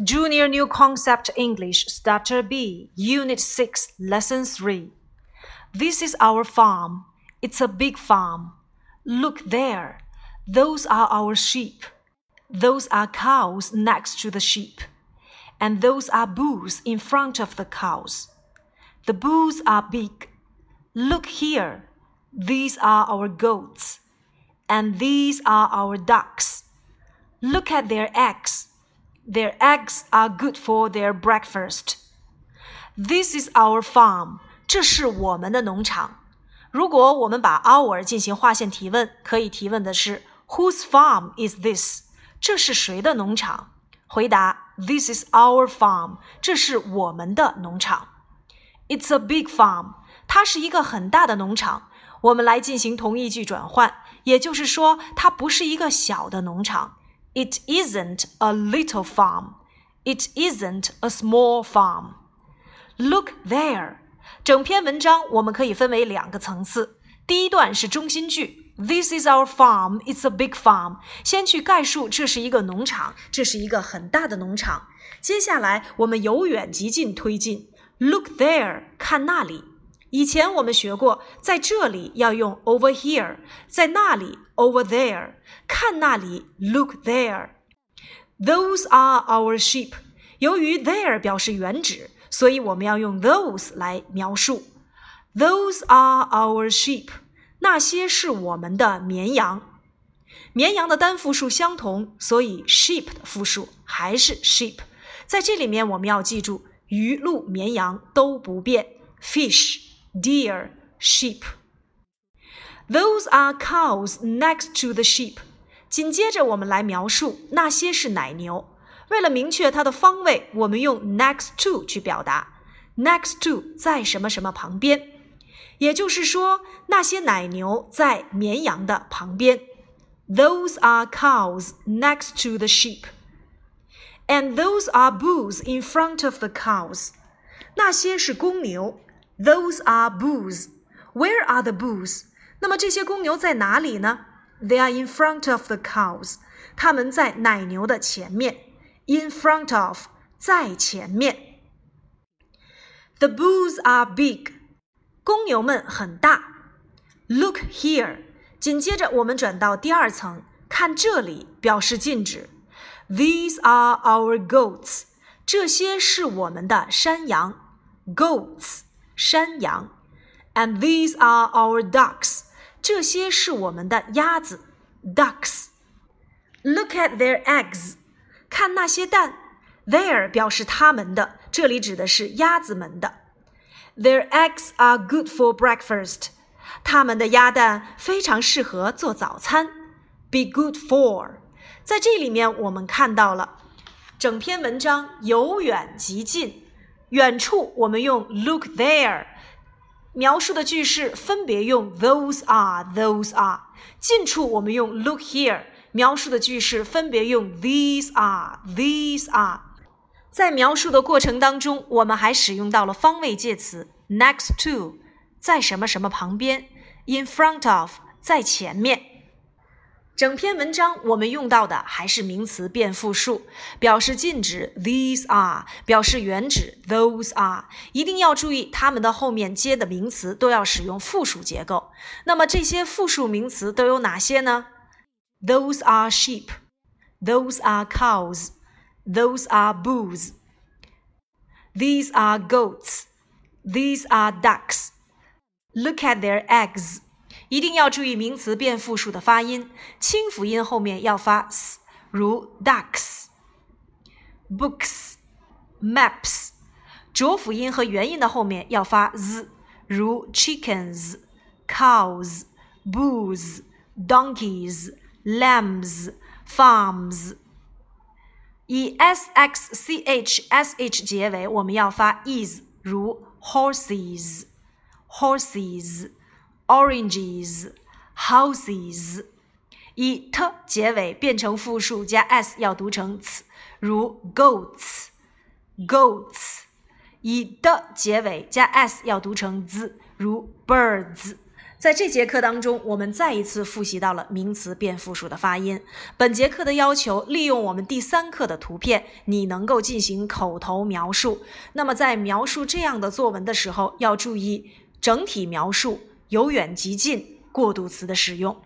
Junior New Concept English Starter B, Unit 6, Lesson 3. This is our farm. It's a big farm. Look there. Those are our sheep. Those are cows next to the sheep. And those are bulls in front of the cows. The bulls are big. Look here. These are our goats. And these are our ducks. Look at their eggs. Their eggs are good for their breakfast. This is our farm. 这是我们的农场。如果我们把 our 进行划线提问，可以提问的是 Whose farm is this？这是谁的农场？回答 This is our farm。这是我们的农场。It's a big farm。它是一个很大的农场。我们来进行同义句转换，也就是说，它不是一个小的农场。 It isn't a little farm. It isn't a small farm. Look there. 整篇文章我们可以分为两个层次。第一段是中心句，This is our farm. It's a big farm. 先去概述这是一个农场，这是一个很大的农场。接下来我们由远及近推进，Look there. 看那里。 以前我们学过，在这里要用 over here，在那里 over there，看那里 look there。Those are our sheep。由于 there 表示原指，所以我们要用 those 来描述。Those are our sheep。那些是我们的绵羊。绵羊的单复数相同，所以 sheep 的复数还是 sheep。在这里面我们要记住，鱼、鹿、绵羊都不变。Fish。deer, sheep. Those are cows next to the sheep. 紧接着我们来描述那些是奶牛。为了明确它的方位，我们用 next to 去表达。next to 在什么什么旁边，也就是说，那些奶牛在绵羊的旁边。Those are cows next to the sheep. And those are bulls in front of the cows. 那些是公牛。 those are bulls. Where are the bulls? 那么这些公牛在哪里呢？They are in front of the cows. 它们在奶牛的前面。In front of 在前面。The bulls are big. 公牛们很大。Look here. 紧接着我们转到第二层，看这里，表示近指。These are our goats. 这些是我们的山羊。Goats. 山羊，and these are our ducks，这些是我们的鸭子，ducks。Look at their eggs，看那些蛋，their 表示他们的，这里指的是鸭子们的。Their eggs are good for breakfast，他们的鸭蛋非常适合做早餐。Be good for，在这里面我们看到了整篇文章由远及近。 远处我们用 look there，描述的句式分别用 those are those are。近处我们用 look here，描述的句式分别用 these are these are。在描述的过程当中，我们还使用到了方位介词 next to，在什么什么旁边；in front of，在前面。整篇文章我们用到的还是名词变复数，表示近指 these are，表示远指 those are，一定要注意它们的后面接的名词都要使用复数结构。那么这些复数名词都有哪些呢？Those are sheep, those are cows, those are bulls, these are goats, these are ducks. Look at their eggs. 一定要注意名词变复数的发音，清辅音后面要发 s，如 ducks、books、maps；浊辅音和元音的后面要发 z，如 chickens、cows、bulls、donkeys、lambs、farms。以 s x c h s h 结尾，我们要发 is，如 horses、horses。oranges houses 以 t 结尾变成复数加 s 要读成次如 goats goats 以 d 结尾加 s 要读成 z 如 birds 在这节课当中我们再一次复习到了名词变复数的发音。本节课的要求利用我们第三课的图片你能够进行口头描述。那么在描述这样的作文的时候要注意整体描述由远及近过渡词的使用。